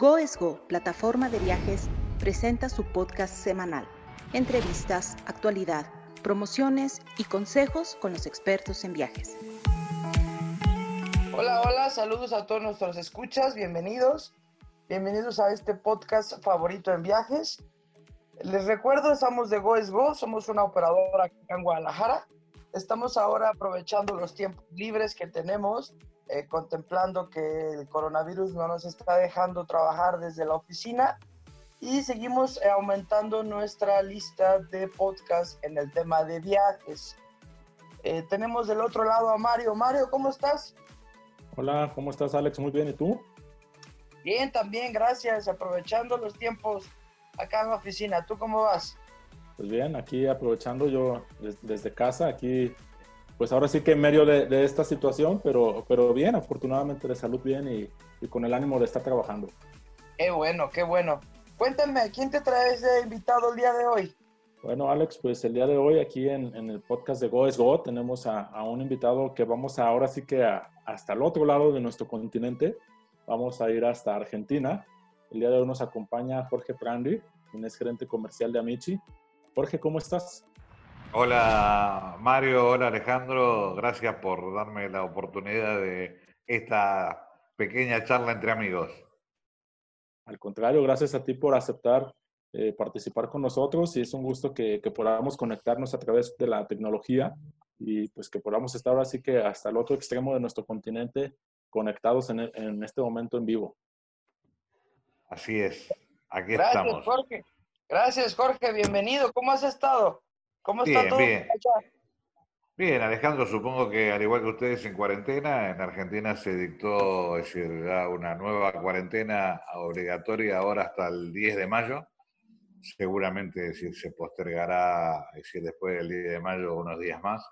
Go es Go, plataforma de viajes, presenta su podcast semanal, entrevistas, actualidad, promociones y consejos con los expertos en viajes. Hola, hola, saludos a todos nuestros escuchas, bienvenidos. Bienvenidos a este podcast favorito en viajes. Les recuerdo, estamos de Go es Go, somos una operadora aquí en Guadalajara. Estamos ahora aprovechando los tiempos libres que tenemos eh, contemplando que el coronavirus no nos está dejando trabajar desde la oficina y seguimos eh, aumentando nuestra lista de podcasts en el tema de viajes. Eh, tenemos del otro lado a Mario. Mario, ¿cómo estás? Hola, ¿cómo estás Alex? Muy bien, ¿y tú? Bien, también, gracias. Aprovechando los tiempos acá en la oficina. ¿Tú cómo vas? Pues bien, aquí aprovechando yo desde casa, aquí pues ahora sí que en medio de, esta situación, pero, pero bien, afortunadamente de salud bien y, con el ánimo de estar trabajando. Qué bueno, qué bueno. Cuéntame, ¿quién te traes de invitado el día de hoy? Bueno, Alex, pues el día de hoy aquí en, el podcast de Go es Go tenemos a, un invitado que vamos a, ahora sí que hasta el otro lado de nuestro continente. Vamos a ir hasta Argentina. El día de hoy nos acompaña Jorge Prandi, quien es gerente comercial de Amici. Jorge, ¿cómo estás? Hola Mario, hola Alejandro, gracias por darme la oportunidad de esta pequeña charla entre amigos. Al contrario, gracias a ti por aceptar eh, participar con nosotros y es un gusto que, podamos conectarnos a través de la tecnología y pues que podamos estar así que hasta el otro extremo de nuestro continente conectados en, en este momento en vivo. Así es, aquí gracias, estamos. Jorge. Gracias Jorge, bienvenido. ¿Cómo has estado? ¿Cómo está todo? Bien. Bien, Alejandro, supongo que al igual que ustedes en cuarentena, en Argentina se dictó es decir, una nueva cuarentena obligatoria ahora hasta el 10 de mayo. Seguramente se postergará es decir, después del 10 de mayo unos días más.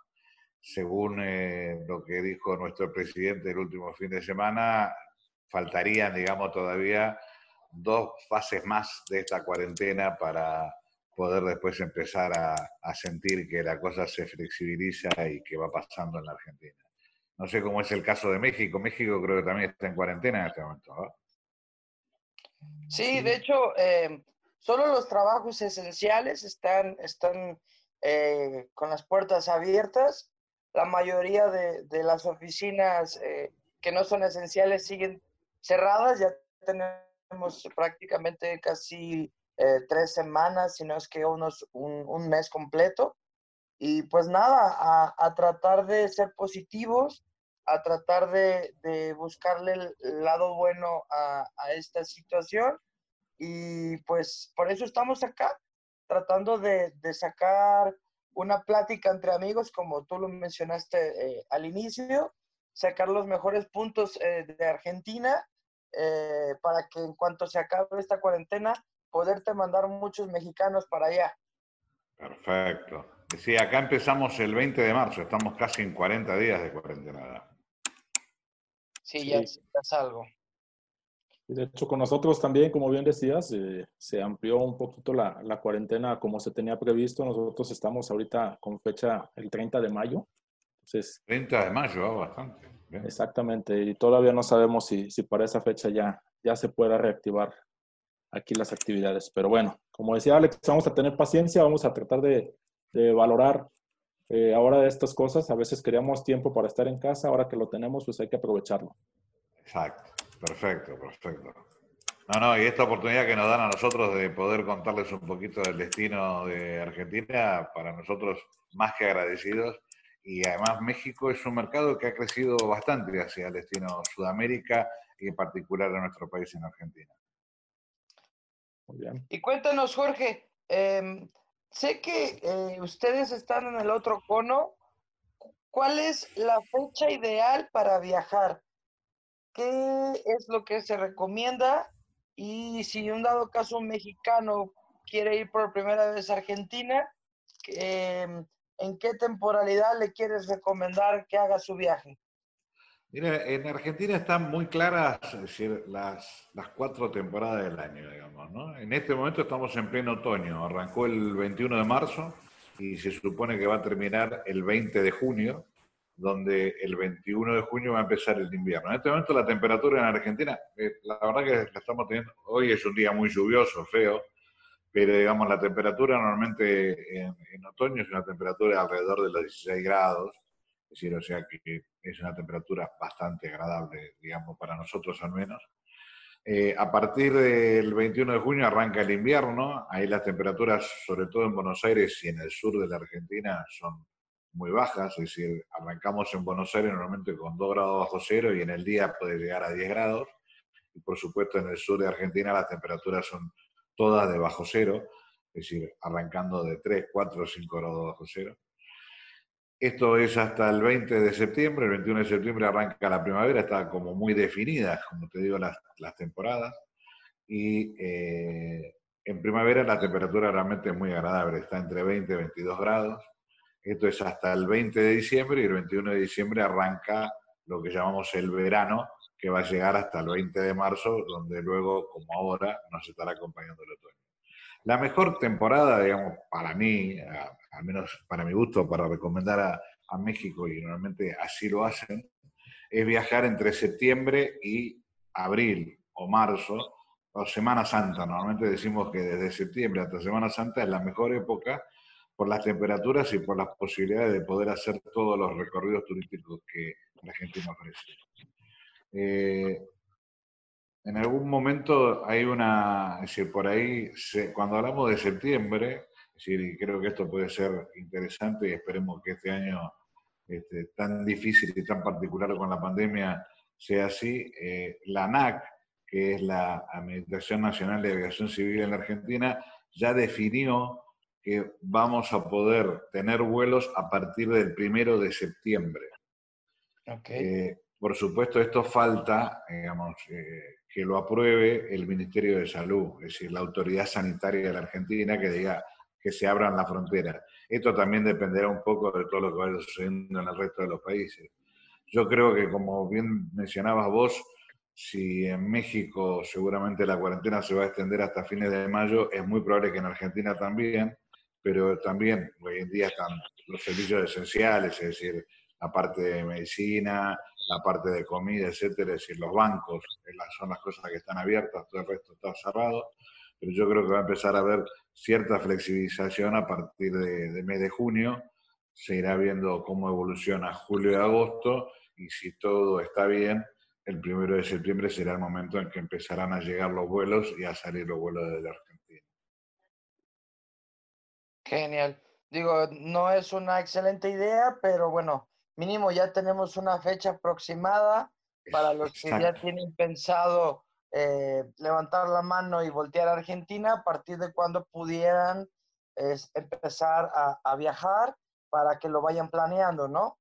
Según eh, lo que dijo nuestro presidente el último fin de semana, faltarían, digamos, todavía dos fases más de esta cuarentena para poder después empezar a, sentir que la cosa se flexibiliza y que va pasando en la Argentina. No sé cómo es el caso de México. México creo que también está en cuarentena en este momento. ¿no? Sí, de hecho, eh, solo los trabajos esenciales están, están eh, con las puertas abiertas. La mayoría de, las oficinas eh, que no son esenciales siguen cerradas. Ya tenemos prácticamente casi eh, tres semanas, sino es que unos, un, mes completo. Y pues nada, a, tratar de ser positivos, a tratar de, buscarle el lado bueno a, esta situación. Y pues por eso estamos acá, tratando de, sacar una plática entre amigos, como tú lo mencionaste eh, al inicio, sacar los mejores puntos eh, de Argentina para que en cuanto se acabe esta cuarentena poderte mandar muchos mexicanos para allá. Perfecto. Sí, acá empezamos el 20 de marzo, estamos casi en 40 días de cuarentena. Sí, ya es algo. De hecho, con nosotros también, como bien decías, eh, se amplió un poquito la, la, cuarentena como se tenía previsto. Nosotros estamos ahorita con fecha el 30 de mayo. Entonces, 30 de mayo, ah, bastante. Exactamente, y todavía no sabemos si, si para esa fecha ya, ya se pueda reactivar aquí las actividades. Pero bueno, como decía Alex, vamos a tener paciencia, vamos a tratar de, valorar eh, ahora estas cosas. A veces queríamos tiempo para estar en casa, ahora que lo tenemos, pues hay que aprovecharlo. Exacto, perfecto, perfecto. No, no, y esta oportunidad que nos dan a nosotros de poder contarles un poquito del destino de Argentina, para nosotros más que agradecidos. Y además México es un mercado que ha crecido bastante hacia el destino Sudamérica y en particular a nuestro país en Argentina. Y cuéntanos, Jorge, em, sé que eh, ustedes están en el otro cono. ¿Cuál es la fecha ideal para viajar? ¿Qué es lo que se recomienda? Y si un dado caso un mexicano quiere ir por primera vez a Argentina, em, ¿en qué temporalidad le quieres recomendar que haga su viaje? Mira, en Argentina están muy claras decir, las, las cuatro temporadas del año, digamos. ¿no? En este momento estamos en pleno otoño. Arrancó el 21 de marzo y se supone que va a terminar el 20 de junio. donde el 21 de junio va a empezar el invierno. En este momento la temperatura en Argentina, eh, la verdad que estamos teniendo, hoy es un día muy lluvioso, feo, pero digamos la temperatura normalmente en, en otoño es una temperatura de alrededor de los 16 grados, es decir, o sea que es una temperatura bastante agradable, digamos, para nosotros al menos. Eh, a partir del 21 de junio arranca el invierno, ahí las temperaturas, sobre todo en Buenos Aires y en el sur de la Argentina, son muy bajas, es decir, arrancamos en Buenos Aires normalmente con 2 grados bajo cero y en el día puede llegar a 10 grados. Y por supuesto en el sur de Argentina las temperaturas son todas de bajo cero, es decir, arrancando de 3, 4, 5 grados bajo cero. Esto es hasta el 20 de septiembre, el 21 de septiembre arranca la primavera, está como muy definida, como te digo, las, las temporadas. Y eh, en primavera la temperatura realmente es muy agradable, está entre 20 y 22 grados. Esto es hasta el 20 de diciembre y el 21 de diciembre arranca lo que llamamos el verano, que va a llegar hasta el 20 de marzo, donde luego, como ahora, nos estará acompañando el otoño. La mejor temporada, digamos, para mí, al menos para mi gusto, para recomendar a, México, y normalmente así lo hacen, es viajar entre septiembre y abril o marzo, o Semana Santa. Normalmente decimos que desde septiembre hasta Semana Santa es la mejor época por las temperaturas y por las posibilidades de poder hacer todos los recorridos turísticos que la nos ofrece. Eh, en algún momento hay una, es decir, por ahí, cuando hablamos de septiembre, es decir, creo que esto puede ser interesante y esperemos que este año este, tan difícil y tan particular con la pandemia sea así, eh, la ANAC, que es la Administración Nacional de Aviación Civil en la Argentina, ya definió que vamos a poder tener vuelos a partir del primero de septiembre. Okay. Eh, por supuesto, esto falta, digamos, eh, que lo apruebe el Ministerio de Salud, es decir, la autoridad sanitaria de la Argentina que diga que se abran las fronteras. Esto también dependerá un poco de todo lo que vaya sucediendo en el resto de los países. Yo creo que, como bien mencionabas vos, si en México seguramente la cuarentena se va a extender hasta fines de mayo, es muy probable que en Argentina también, pero también hoy en día están los servicios esenciales, es decir, la parte de medicina, la parte de comida, etcétera, es decir, los bancos son las cosas que están abiertas, todo el resto está cerrado, pero yo creo que va a empezar a haber cierta flexibilización a partir de, mes de junio, se irá viendo cómo evoluciona julio y agosto, y si todo está bien, el primero de septiembre será el momento en que empezarán a llegar los vuelos y a salir los vuelos de la Argentina. Genial. Digo, no es una excelente idea, pero bueno, mínimo ya tenemos una fecha aproximada para los que ya tienen pensado eh, levantar la mano y voltear a Argentina, a partir de cuando pudieran empezar a, viajar para que lo vayan planeando, ¿no?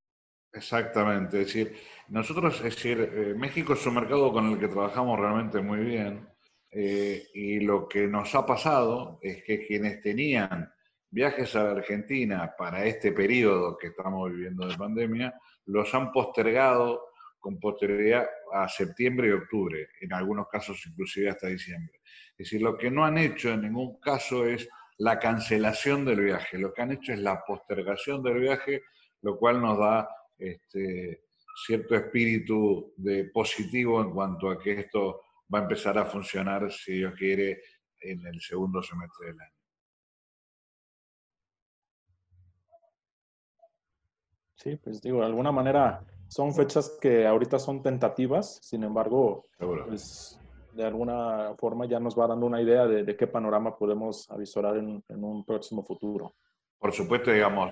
Exactamente, es decir, nosotros, es decir, eh, México es un mercado con el que trabajamos realmente muy bien eh, y lo que nos ha pasado es que quienes tenían viajes a Argentina para este periodo que estamos viviendo de pandemia, los han postergado con posterioridad a septiembre y octubre, en algunos casos inclusive hasta diciembre. Es decir, lo que no han hecho en ningún caso es la cancelación del viaje, lo que han hecho es la postergación del viaje, lo cual nos da este, cierto espíritu de positivo en cuanto a que esto va a empezar a funcionar, si Dios quiere, en el segundo semestre del año. Sí, pues digo, de alguna manera son fechas que ahorita son tentativas, sin embargo, pues, de alguna forma ya nos va dando una idea de, qué panorama podemos avisorar en, un próximo futuro. Por supuesto, digamos,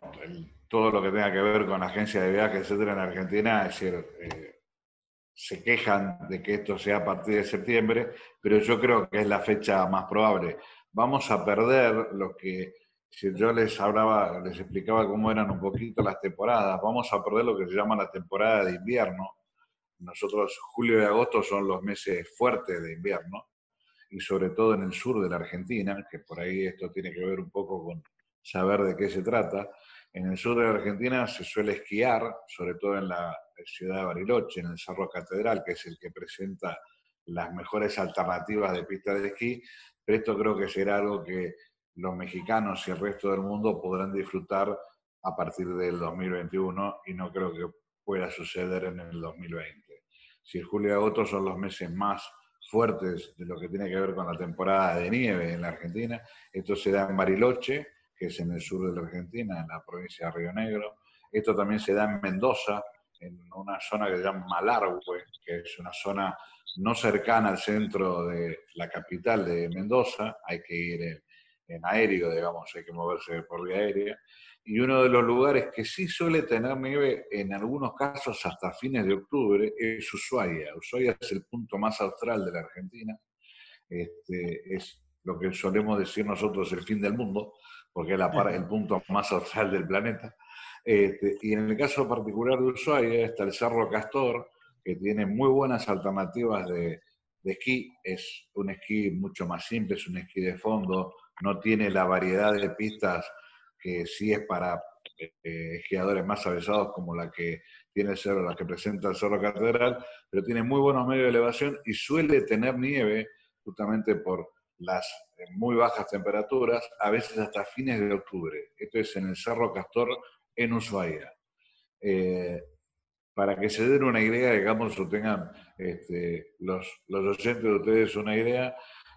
todo lo que tenga que ver con agencias de viajes, etcétera, en Argentina, es decir, eh, se quejan de que esto sea a partir de septiembre, pero yo creo que es la fecha más probable. Vamos a perder lo que yo les hablaba, les explicaba cómo eran un poquito las temporadas, vamos a perder lo que se llama la temporada de invierno. Nosotros, julio y agosto son los meses fuertes de invierno, y sobre todo en el sur de la Argentina, que por ahí esto tiene que ver un poco con saber de qué se trata. En el sur de la Argentina se suele esquiar, sobre todo en la ciudad de Bariloche, en el Cerro Catedral, que es el que presenta las mejores alternativas de pistas de esquí, pero esto creo que será algo que los mexicanos y el resto del mundo podrán disfrutar a partir del 2021 y no creo que pueda suceder en el 2020. Si julio y agosto son los meses más fuertes de lo que tiene que ver con la temporada de nieve en la Argentina, esto se da en Bariloche, que es en el sur de la Argentina, en la provincia de Río Negro. Esto también se da en Mendoza, en una zona que se llama Malargüe, que es una zona no cercana al centro de la capital de Mendoza, hay que ir en, en aéreo, digamos, hay que moverse por vía aérea. Y uno de los lugares que sí suele tener nieve, en algunos casos hasta fines de octubre, es Ushuaia. Ushuaia es el punto más austral de la Argentina. Este, es lo que solemos decir nosotros el fin del mundo, porque es la, el punto más austral del planeta. Este, y en el caso particular de Ushuaia está el Cerro Castor, que tiene muy buenas alternativas de, de esquí. Es un esquí mucho más simple, es un esquí de fondo, no tiene la variedad de pistas que sí es para eh, esquiadores más avesados como la que tiene el cerro, la que presenta el Cerro Catedral, pero tiene muy buenos medios de elevación y suele tener nieve justamente por las eh, muy bajas temperaturas, a veces hasta fines de octubre. Esto es en el Cerro Castor, en Ushuaia. Eh, para que se den una idea, digamos, o tengan este, los, los oyentes de ustedes una idea,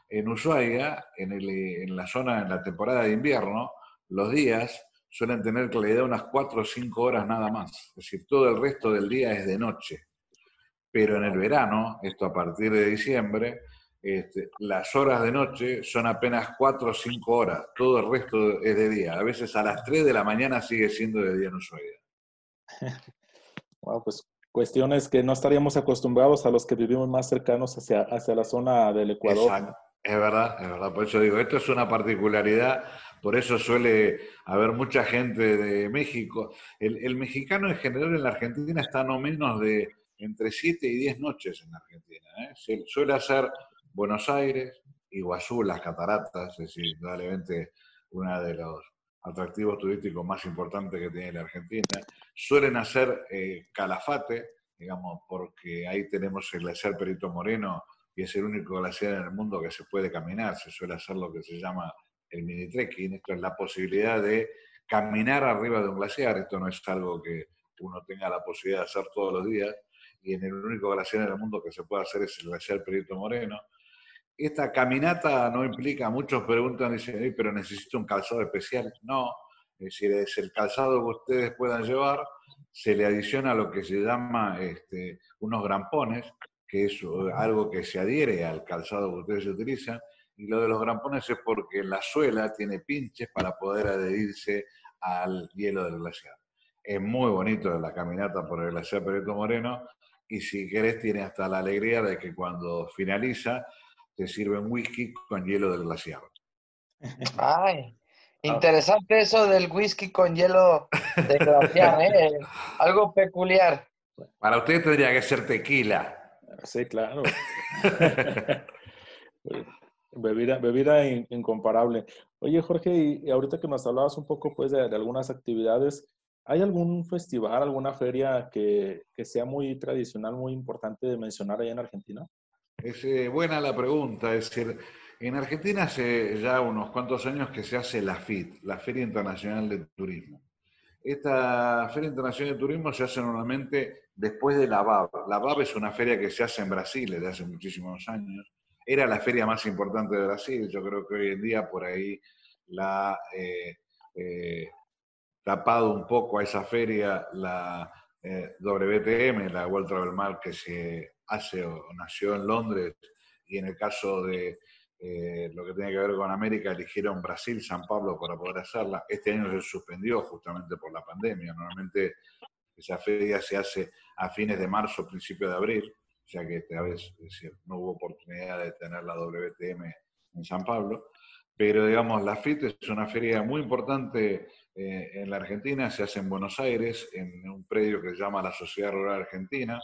en Ushuaia, en, el, en la zona, en la temporada de invierno, los días suelen tener claridad unas 4 o 5 horas nada más. Es decir, todo el resto del día es de noche. Pero en el verano, esto a partir de diciembre, este, las horas de noche son apenas 4 o 5 horas. Todo el resto es de día. A veces a las 3 de la mañana sigue siendo de día en Ushuaia. Wow, pues cuestiones que no estaríamos acostumbrados a los que vivimos más cercanos hacia, hacia la zona del Ecuador. Es verdad, es verdad. Por eso digo, esto es una particularidad, por eso suele haber mucha gente de México. El, mexicano en general en la Argentina está no menos de entre 7 y 10 noches en la Argentina. ¿eh? suele hacer Buenos Aires, Iguazú, las cataratas, es decir, indudablemente uno de los atractivos turísticos más importantes que tiene la Argentina. Suelen hacer eh, Calafate, digamos, porque ahí tenemos el glaciar Perito Moreno, y es el único glaciar en el mundo que se puede caminar. Se suele hacer lo que se llama el mini trekking. Esto es la posibilidad de caminar arriba de un glaciar. Esto no es algo que uno tenga la posibilidad de hacer todos los días. Y en el único glaciar en el mundo que se puede hacer es el glaciar Perito Moreno. Esta caminata no implica, muchos preguntan, dicen, pero necesito un calzado especial. No, es decir, es el calzado que ustedes puedan llevar, se le adiciona lo que se llama este, unos grampones, que es algo que se adhiere al calzado que ustedes utilizan, y lo de los grampones es porque la suela tiene pinches para poder adherirse al hielo del glaciar. Es muy bonito la caminata por el glaciar Perito Moreno, y si querés tiene hasta la alegría de que cuando finaliza te sirven whisky con hielo del glaciar. Ay, interesante eso del whisky con hielo del glaciar, ¿eh? algo peculiar. Para usted tendría que ser tequila. Sí, claro. bebida, bebida incomparable. Oye, Jorge, y, ahorita que nos hablabas un poco pues de, algunas actividades, ¿hay algún festival, alguna feria que, sea muy tradicional, muy importante de mencionar allá en Argentina? Es eh, buena la pregunta, es decir, en Argentina hace ya unos cuantos años que se hace la FIT, la Feria Internacional de Turismo. Esta Feria Internacional de Turismo se hace normalmente después de la BAB. La BAB es una feria que se hace en Brasil desde hace muchísimos años. Era la feria más importante de Brasil. Yo creo que hoy en día por ahí la ha eh, eh, tapado un poco a esa feria la eh, WTM, la World Travel Market, que se hace o nació en Londres. Y en el caso de lo que tiene que ver con América, eligieron Brasil, San Pablo para poder hacerla. Este año se suspendió justamente por la pandemia. Normalmente esa feria se hace a fines de marzo, principio de abril, ya que esta vez decir, no hubo oportunidad de tener la WTM en San Pablo. Pero digamos, la FIT es una feria muy importante eh, en la Argentina, se hace en Buenos Aires, en un predio que se llama la Sociedad Rural Argentina.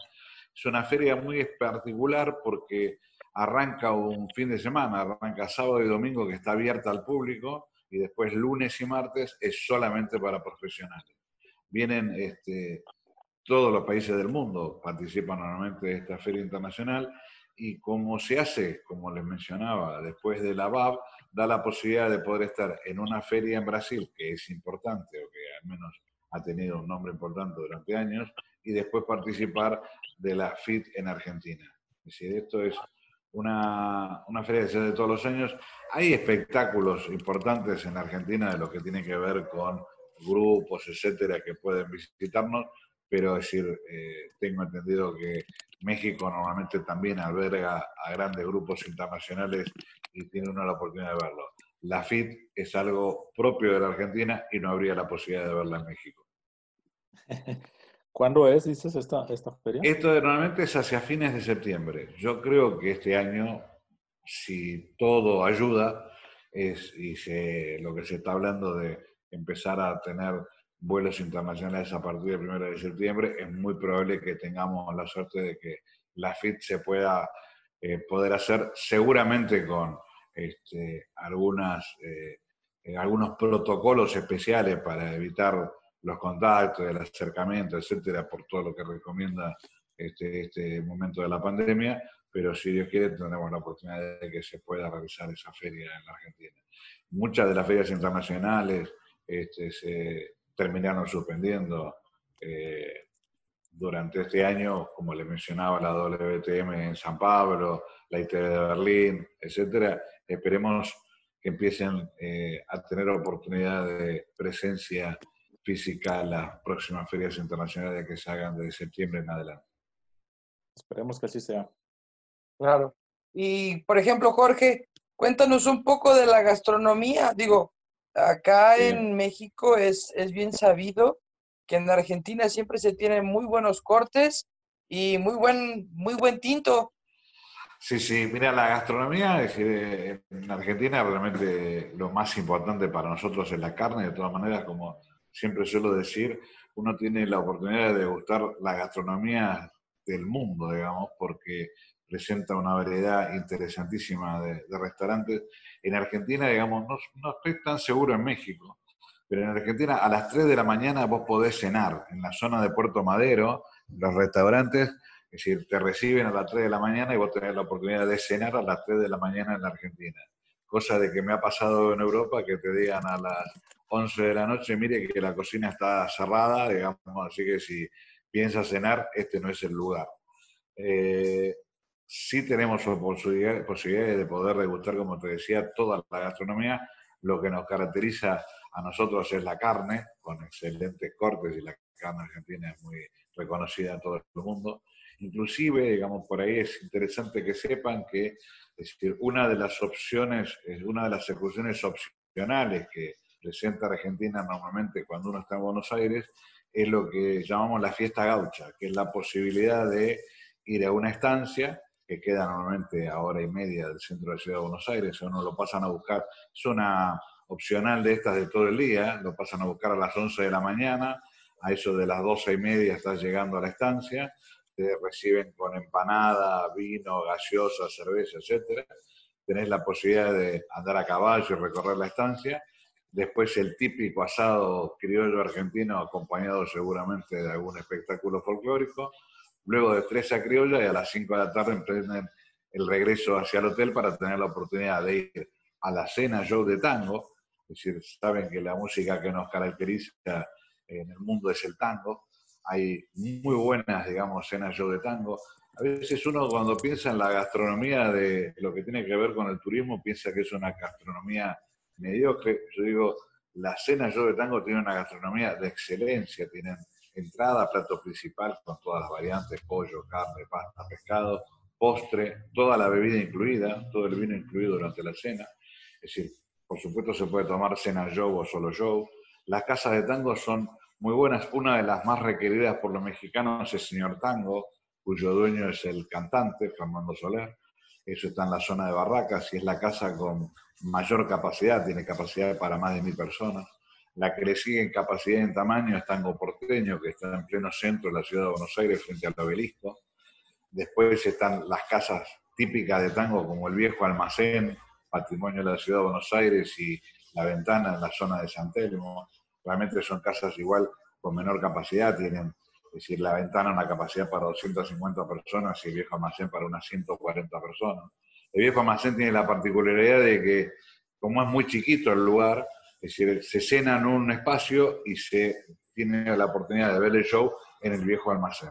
Es una feria muy particular porque arranca un fin de semana, arranca sábado y domingo que está abierta al público y después lunes y martes es solamente para profesionales. Vienen este, todos los países del mundo participan normalmente de esta feria internacional y como se hace, como les mencionaba, después de la BAB, da la posibilidad de poder estar en una feria en Brasil, que es importante o que al menos ha tenido un nombre importante durante años, y después participar de la FIT en Argentina. Es decir, esto es una, una feria que se hace todos los años. Hay espectáculos importantes en Argentina de lo que tiene que ver con grupos, etcétera, que pueden visitarnos, pero es decir, eh, tengo entendido que México normalmente también alberga a grandes grupos internacionales y tiene uno la oportunidad de verlo. La FIT es algo propio de la Argentina y no habría la posibilidad de verla en México. ¿Cuándo es, dices, esta, esta feria? Esto normalmente es hacia fines de septiembre. Yo creo que este año, si todo ayuda, es, y se, lo que se está hablando de empezar a tener vuelos internacionales a partir del 1 de septiembre, es muy probable que tengamos la suerte de que la FIT se pueda eh, poder hacer seguramente con este, algunas, eh, eh, algunos protocolos especiales para evitar los contactos, el acercamiento, etcétera, por todo lo que recomienda este, este momento de la pandemia, pero si Dios quiere tendremos la oportunidad de que se pueda realizar esa feria en la Argentina. Muchas de las ferias internacionales este, se terminaron suspendiendo eh, durante este año, como le mencionaba la WTM en San Pablo, la ITV de Berlín, etcétera. Esperemos que empiecen eh, a tener oportunidad de presencia física las próximas ferias internacionales que se hagan de septiembre en adelante. Esperemos que así sea. Claro. Y, por ejemplo, Jorge, cuéntanos un poco de la gastronomía. Digo, acá en México es, es bien sabido que en Argentina siempre se tienen muy buenos cortes y muy buen, muy buen tinto. Sí, sí, mira, la gastronomía es decir, en Argentina realmente lo más importante para nosotros es la carne, de todas maneras, como siempre suelo decir, uno tiene la oportunidad de degustar la gastronomía del mundo, digamos, porque presenta una variedad interesantísima de, restaurantes. En Argentina, digamos, no, estoy tan seguro en México, pero en Argentina a las 3 de la mañana vos podés cenar en la zona de Puerto Madero, los restaurantes, es decir, te reciben a las 3 de la mañana y vos tenés la oportunidad de cenar a las 3 de la mañana en la Argentina. Cosa de que me ha pasado en Europa que te digan a las 11 de la noche, mire que la cocina está cerrada, digamos, así que si piensas cenar, este no es el lugar. Eh, sí tenemos posibilidades de poder degustar, como te decía, toda la gastronomía. Lo que nos caracteriza a nosotros es la carne, con excelentes cortes, y la carne argentina es muy reconocida en todo el mundo. Inclusive, digamos, por ahí es interesante que sepan que es decir, una de las opciones, una de las ejecuciones opcionales que presenta Argentina normalmente cuando uno está en Buenos Aires, es lo que llamamos la fiesta gaucha, que es la posibilidad de ir a una estancia que queda normalmente a hora y media del centro de la ciudad de Buenos Aires, uno lo pasan a buscar, es una opcional de estas de todo el día, lo pasan a buscar a las 11 de la mañana, a eso de las 12 y media estás llegando a la estancia, te reciben con empanada, vino, gaseosa, cerveza, etc. Tenés la posibilidad de andar a caballo y recorrer la estancia después el típico asado criollo argentino acompañado seguramente de algún espectáculo folclórico, luego de tres a criolla y a las 5 de la tarde emprenden el regreso hacia el hotel para tener la oportunidad de ir a la cena show de tango, es decir, saben que la música que nos caracteriza en el mundo es el tango, hay muy buenas, digamos, cenas show de tango. A veces uno cuando piensa en la gastronomía de lo que tiene que ver con el turismo, piensa que es una gastronomía mediocre. Yo digo, la cena yo de tango tiene una gastronomía de excelencia, tienen entrada, plato principal con todas las variantes, pollo, carne, pasta, pescado, postre, toda la bebida incluida, todo el vino incluido durante la cena. Es decir, por supuesto se puede tomar cena show o solo show. Las casas de tango son muy buenas. Una de las más requeridas por los mexicanos es Señor Tango, cuyo dueño es el cantante, Fernando Soler. Eso está en la zona de Barracas y es la casa con mayor capacidad, tiene capacidad para más de mil personas. La que le sigue en capacidad y en tamaño es Tango Porteño, que está en pleno centro de la ciudad de Buenos Aires, frente al obelisco. Después están las casas típicas de tango, como el viejo almacén, patrimonio de la ciudad de Buenos Aires, y la ventana en la zona de San Telmo. Realmente son casas igual con menor capacidad, tienen, es decir, la ventana una capacidad para 250 personas y el viejo almacén para unas 140 personas. El viejo almacén tiene la particularidad de que, como es muy chiquito el lugar, es decir, se cena en un espacio y se tiene la oportunidad de ver el show en el viejo almacén.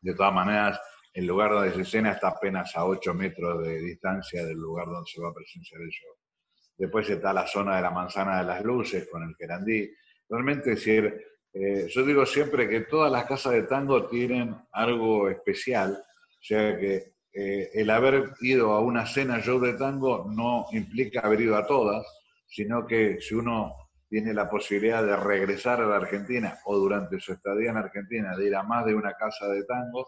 De todas maneras, el lugar donde se cena está apenas a 8 metros de distancia del lugar donde se va a presenciar el show. Después está la zona de la manzana de las luces con el querandí. Realmente, decir, eh, yo digo siempre que todas las casas de tango tienen algo especial, o sea que eh, el haber ido a una cena show de tango no implica haber ido a todas, sino que si uno tiene la posibilidad de regresar a la Argentina o durante su estadía en Argentina de ir a más de una casa de tango,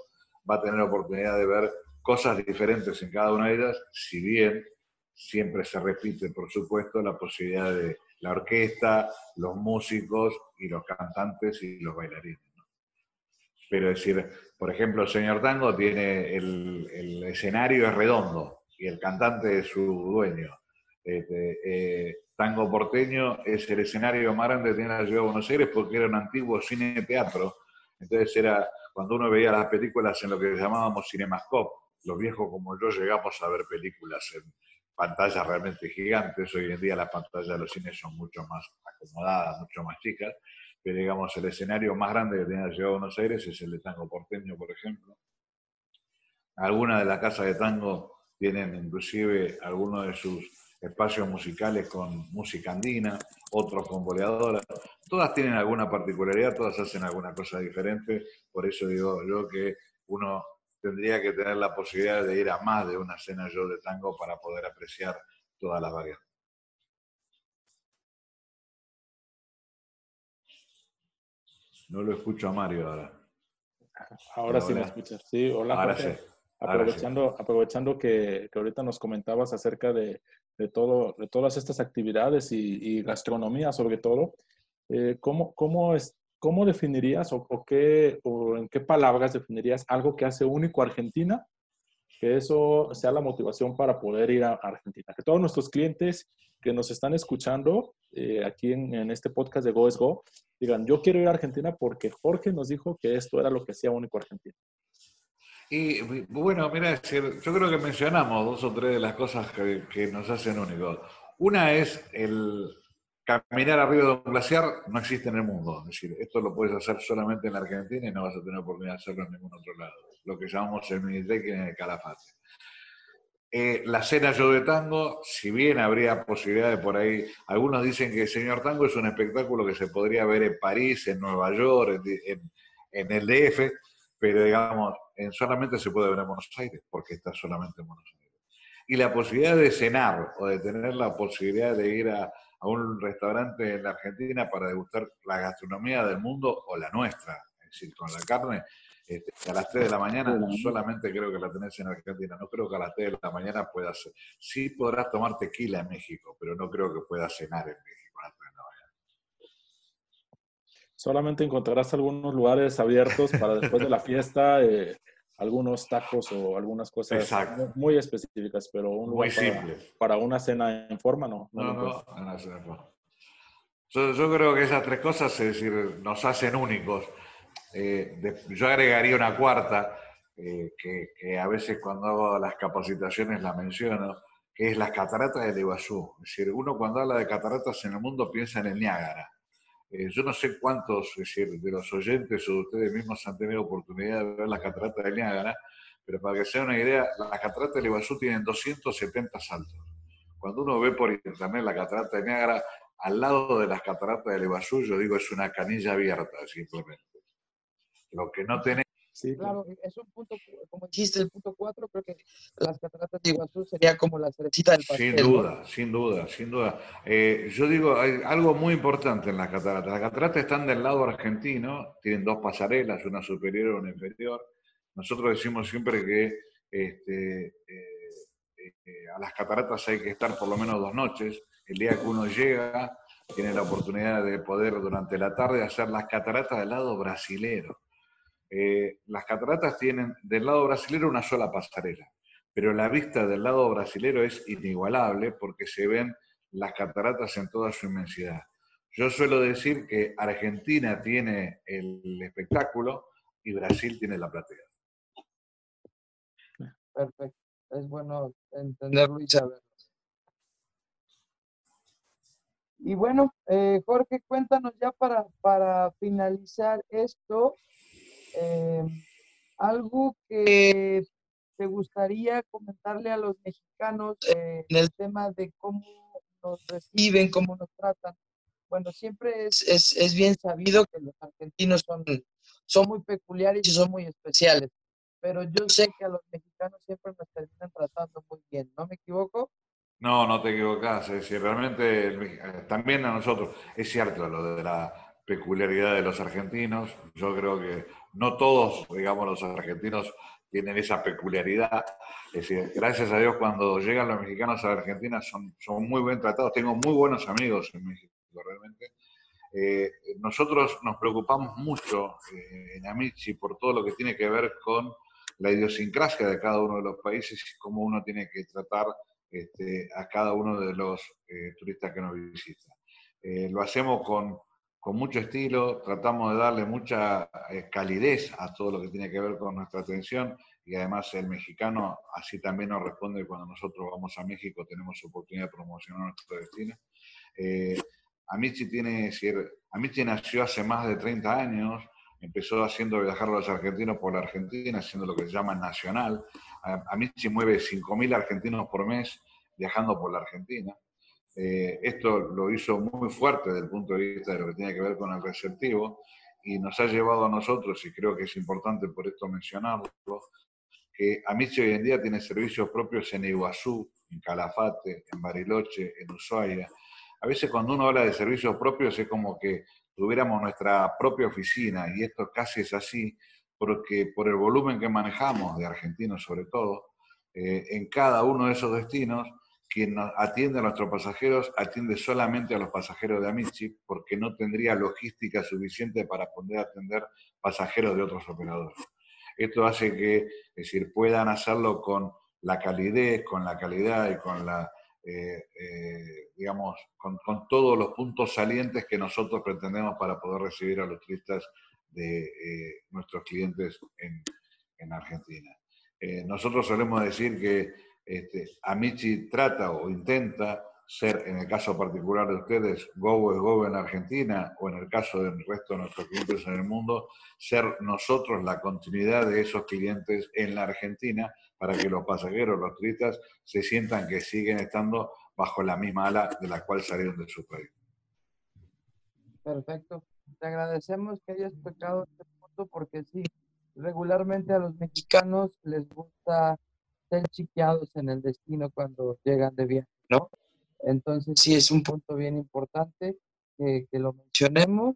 va a tener la oportunidad de ver cosas diferentes en cada una de ellas, si bien siempre se repite, por supuesto, la posibilidad de la orquesta, los músicos y los cantantes y los bailarines. Pero decir, por ejemplo, el señor Tango tiene el, escenario es redondo y el cantante es su dueño. Este, eh, Tango Porteño es el escenario más grande que tiene la ciudad de Buenos Aires porque era un antiguo cine teatro. Entonces era cuando uno veía las películas en lo que llamábamos cinemascope. Los viejos como yo llegamos a ver películas en pantallas realmente gigantes. Hoy en día las pantallas de los cines son mucho más acomodadas, mucho más chicas. Pero digamos, el escenario más grande que tiene la ciudad de Buenos Aires es el de Tango Porteño, por ejemplo. Algunas de las casas de tango tienen inclusive algunos de sus espacios musicales con música andina, otros con boleadoras. Todas tienen alguna particularidad, todas hacen alguna cosa diferente. Por eso digo yo que uno tendría que tener la posibilidad de ir a más de una cena yo de tango para poder apreciar todas las variantes. No lo escucho a Mario ahora. Ahora sí me escuchas. Sí, hola. Ahora sí. Aprovechando, aprovechando que, ahorita nos comentabas acerca de, todo, de todas estas actividades y, gastronomía sobre todo, eh, ¿cómo, cómo, es, ¿cómo definirías o, qué, o en qué palabras definirías algo que hace único a Argentina? Que eso sea la motivación para poder ir a Argentina. Que todos nuestros clientes que nos están escuchando eh, aquí en, en, este podcast de Go es Go digan, yo quiero ir a Argentina porque Jorge nos dijo que esto era lo que hacía único a Argentina. Y bueno, mira, yo creo que mencionamos dos o tres de las cosas que, nos hacen únicos. Una es el caminar arriba de un glaciar, no existe en el mundo. Es decir, esto lo puedes hacer solamente en la Argentina y no vas a tener oportunidad de hacerlo en ningún otro lado. Lo que llamamos el mini en el Calafate. Eh, la cena yo de tango, si bien habría posibilidad de por ahí, algunos dicen que el Señor Tango es un espectáculo que se podría ver en París, en Nueva York, en, en el DF, pero digamos, solamente se puede ver en Buenos Aires, porque está solamente en Buenos Aires. Y la posibilidad de cenar o de tener la posibilidad de ir a, un restaurante en la Argentina para degustar la gastronomía del mundo o la nuestra, es decir, con la carne, este, a las 3 de la mañana solamente creo que la tenés en Argentina. No creo que a las 3 de la mañana puedas. Sí podrás tomar tequila en México, pero no creo que puedas cenar en México a las 3 de la mañana. Solamente encontrarás algunos lugares abiertos para después de la fiesta. Eh, algunos tacos o algunas cosas muy específicas, pero un muy para, para, una cena en forma no. No, no, Yo, creo que esas tres cosas, es decir, nos hacen únicos. Eh, yo agregaría una cuarta, eh, que, a veces cuando hago las capacitaciones la menciono, que es las cataratas del Iguazú. Es decir, uno cuando habla de cataratas en el mundo piensa en el Niágara. Eh, yo no sé cuántos de los oyentes o de ustedes mismos han tenido oportunidad de ver las cataratas de Niágara, pero para que se den una idea, las cataratas del Iguazú tienen 270 saltos. Cuando uno ve por internet la catarata de Niágara, al lado de las cataratas del Iguazú, yo digo, es una canilla abierta, simplemente. Lo que no tenemos Sí, claro, es un punto, como dijiste, el punto 4, creo que las cataratas de Iguazú sería como la cerecita del pastel. Sin duda, sin duda, sin duda. Eh, yo digo, hay algo muy importante en las cataratas. Las cataratas están del lado argentino, tienen dos pasarelas, una superior y una inferior. Nosotros decimos siempre que este, eh, eh, a las cataratas hay que estar por lo menos dos noches. El día que uno llega, tiene la oportunidad de poder durante la tarde hacer las cataratas del lado brasilero eh, las cataratas tienen del lado brasilero una sola pasarela, pero la vista del lado brasilero es inigualable porque se ven las cataratas en toda su inmensidad. Yo suelo decir que Argentina tiene el espectáculo y Brasil tiene la platea. Perfecto. Es bueno entenderlo y saberlo. Y bueno, eh, Jorge, cuéntanos ya para, para finalizar esto, Eh, algo que te gustaría comentarle a los mexicanos eh, en el tema de cómo nos reciben, cómo nos tratan. Bueno, siempre es, es, es, bien sabido que los argentinos son, son muy peculiares y son muy especiales, pero yo sé que a los mexicanos siempre nos terminan tratando muy bien, ¿no me equivoco? No, no te equivocas. Es decir, realmente eh, también a nosotros es cierto lo de la peculiaridad de los argentinos. Yo creo que no todos, digamos, los argentinos tienen esa peculiaridad. Es decir, gracias a Dios cuando llegan los mexicanos a la Argentina son, son muy bien tratados. Tengo muy buenos amigos en México, realmente. Eh, nosotros nos preocupamos mucho eh, en Amici por todo lo que tiene que ver con la idiosincrasia de cada uno de los países y cómo uno tiene que tratar este, a cada uno de los eh, turistas que nos visitan. lo hacemos con con mucho estilo, tratamos de darle mucha eh, calidez a todo lo que tiene que ver con nuestra atención y además el mexicano así también nos responde cuando nosotros vamos a México, tenemos oportunidad de promocionar nuestro destino. Eh, Amici, tiene, Amici nació hace más de 30 años, empezó haciendo viajar a los argentinos por la Argentina, haciendo lo que se llama nacional. Amici mueve 5.000 argentinos por mes viajando por la Argentina. Eh, esto lo hizo muy fuerte desde el punto de vista de lo que tiene que ver con el receptivo y nos ha llevado a nosotros, y creo que es importante por esto mencionarlo, que Amici hoy en día tiene servicios propios en Iguazú, en Calafate, en Bariloche, en Ushuaia. A veces cuando uno habla de servicios propios es como que tuviéramos nuestra propia oficina y esto casi es así porque por el volumen que manejamos de argentinos sobre todo, eh, en cada uno de esos destinos quien atiende a nuestros pasajeros atiende solamente a los pasajeros de Amici porque no tendría logística suficiente para poder atender pasajeros de otros operadores. Esto hace que es decir, puedan hacerlo con la calidez, con la calidad y con la, eh, eh, digamos, con, todos los puntos salientes que nosotros pretendemos para poder recibir a los turistas de eh, nuestros clientes en, en Argentina. nosotros solemos decir que este, Amici trata o intenta ser, en el caso particular de ustedes, Go es Go en Argentina o en el caso del resto de nuestros clientes en el mundo, ser nosotros la continuidad de esos clientes en la Argentina para que los pasajeros, los turistas, se sientan que siguen estando bajo la misma ala de la cual salieron de su país. Perfecto. Te agradecemos que hayas tocado este punto porque sí, regularmente a los mexicanos les gusta ser chiqueados en el destino cuando llegan de viaje, ¿no? Entonces sí es un punto bien importante que, lo mencionemos.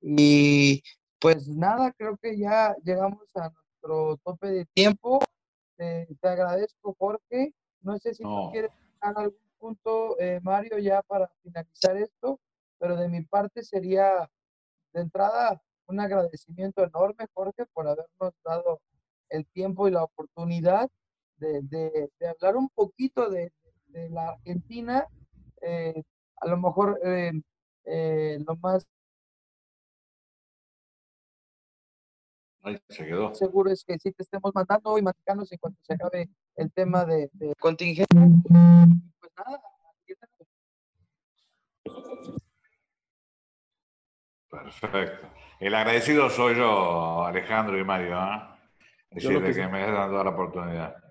Y pues nada, creo que ya llegamos a nuestro tope de tiempo. te agradezco, Jorge. No sé si tú quieres dejar algún punto, eh, Mario, ya para finalizar esto, pero de mi parte sería de entrada un agradecimiento enorme, Jorge, por habernos dado el tiempo y la oportunidad de, hablar un poquito de, la Argentina, eh, a lo mejor eh, eh, lo más seguro es que sí te estemos mandando hoy mexicanos en cuanto se acabe el tema de, de contingente. Pues nada, Perfecto. El agradecido soy yo, Alejandro y Mario, decir, de que me has dado la oportunidad.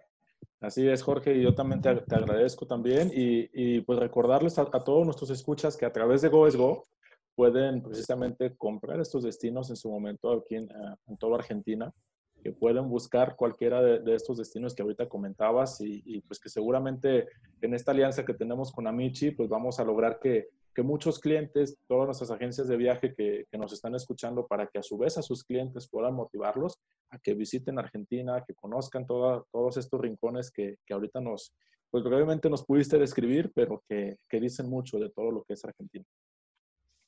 Así es, Jorge, y yo también te, agradezco también. Y, pues recordarles a, todos nuestros escuchas que a través de GoEsGo pueden precisamente comprar estos destinos en su momento aquí en, en toda Argentina, que pueden buscar cualquiera de, estos destinos que ahorita comentabas y, y, pues que seguramente en esta alianza que tenemos con Amici, pues vamos a lograr que, que muchos clientes, todas nuestras agencias de viaje que, que, nos están escuchando, para que a su vez a sus clientes puedan motivarlos a que visiten Argentina, que conozcan todos estos rincones que, que, ahorita nos, pues brevemente nos pudiste describir, pero que, que, dicen mucho de todo lo que es Argentina.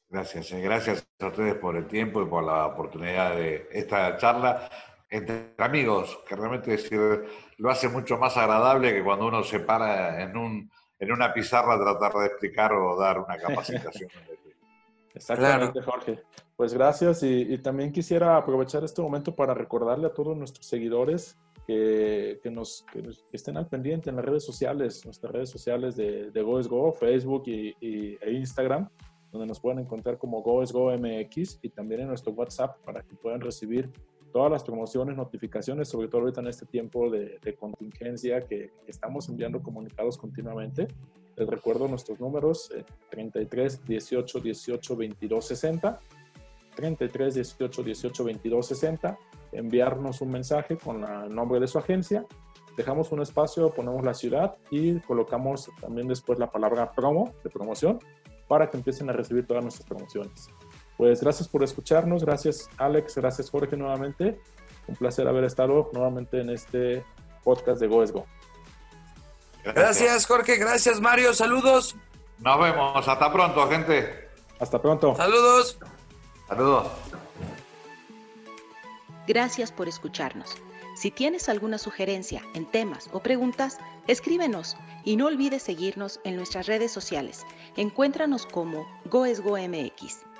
Gracias, eh, gracias a ustedes por el tiempo y por la oportunidad de esta charla entre amigos, que realmente decir, lo hace mucho más agradable que cuando uno se para en un en una pizarra tratar de explicar o dar una capacitación. Exactamente, Jorge. Pues gracias y, también quisiera aprovechar este momento para recordarle a todos nuestros seguidores que, nos, estén al pendiente en las redes sociales, nuestras redes sociales de, de GoesGo, Facebook y, e Instagram, donde nos pueden encontrar como GoesGo MX y también en nuestro WhatsApp para que puedan recibir todas las promociones, notificaciones, sobre todo ahorita en este tiempo de, contingencia que, estamos enviando comunicados continuamente. Les recuerdo nuestros números, 33 18 18 22 60, 33 18 18 22 60, enviarnos un mensaje con el nombre de su agencia, dejamos un espacio, ponemos la ciudad y colocamos también después la palabra promo, de promoción, para que empiecen a recibir todas nuestras promociones. Pues gracias por escucharnos, gracias Alex, gracias Jorge nuevamente. Un placer haber estado nuevamente en este podcast de Go Go. Gracias. Jorge, gracias Mario, saludos. Nos vemos, hasta pronto gente. Hasta pronto. Saludos. Saludos. Gracias por escucharnos. Si tienes alguna sugerencia en temas o preguntas, escríbenos y no olvides seguirnos en nuestras redes sociales. Encuéntranos como GoesGoMX.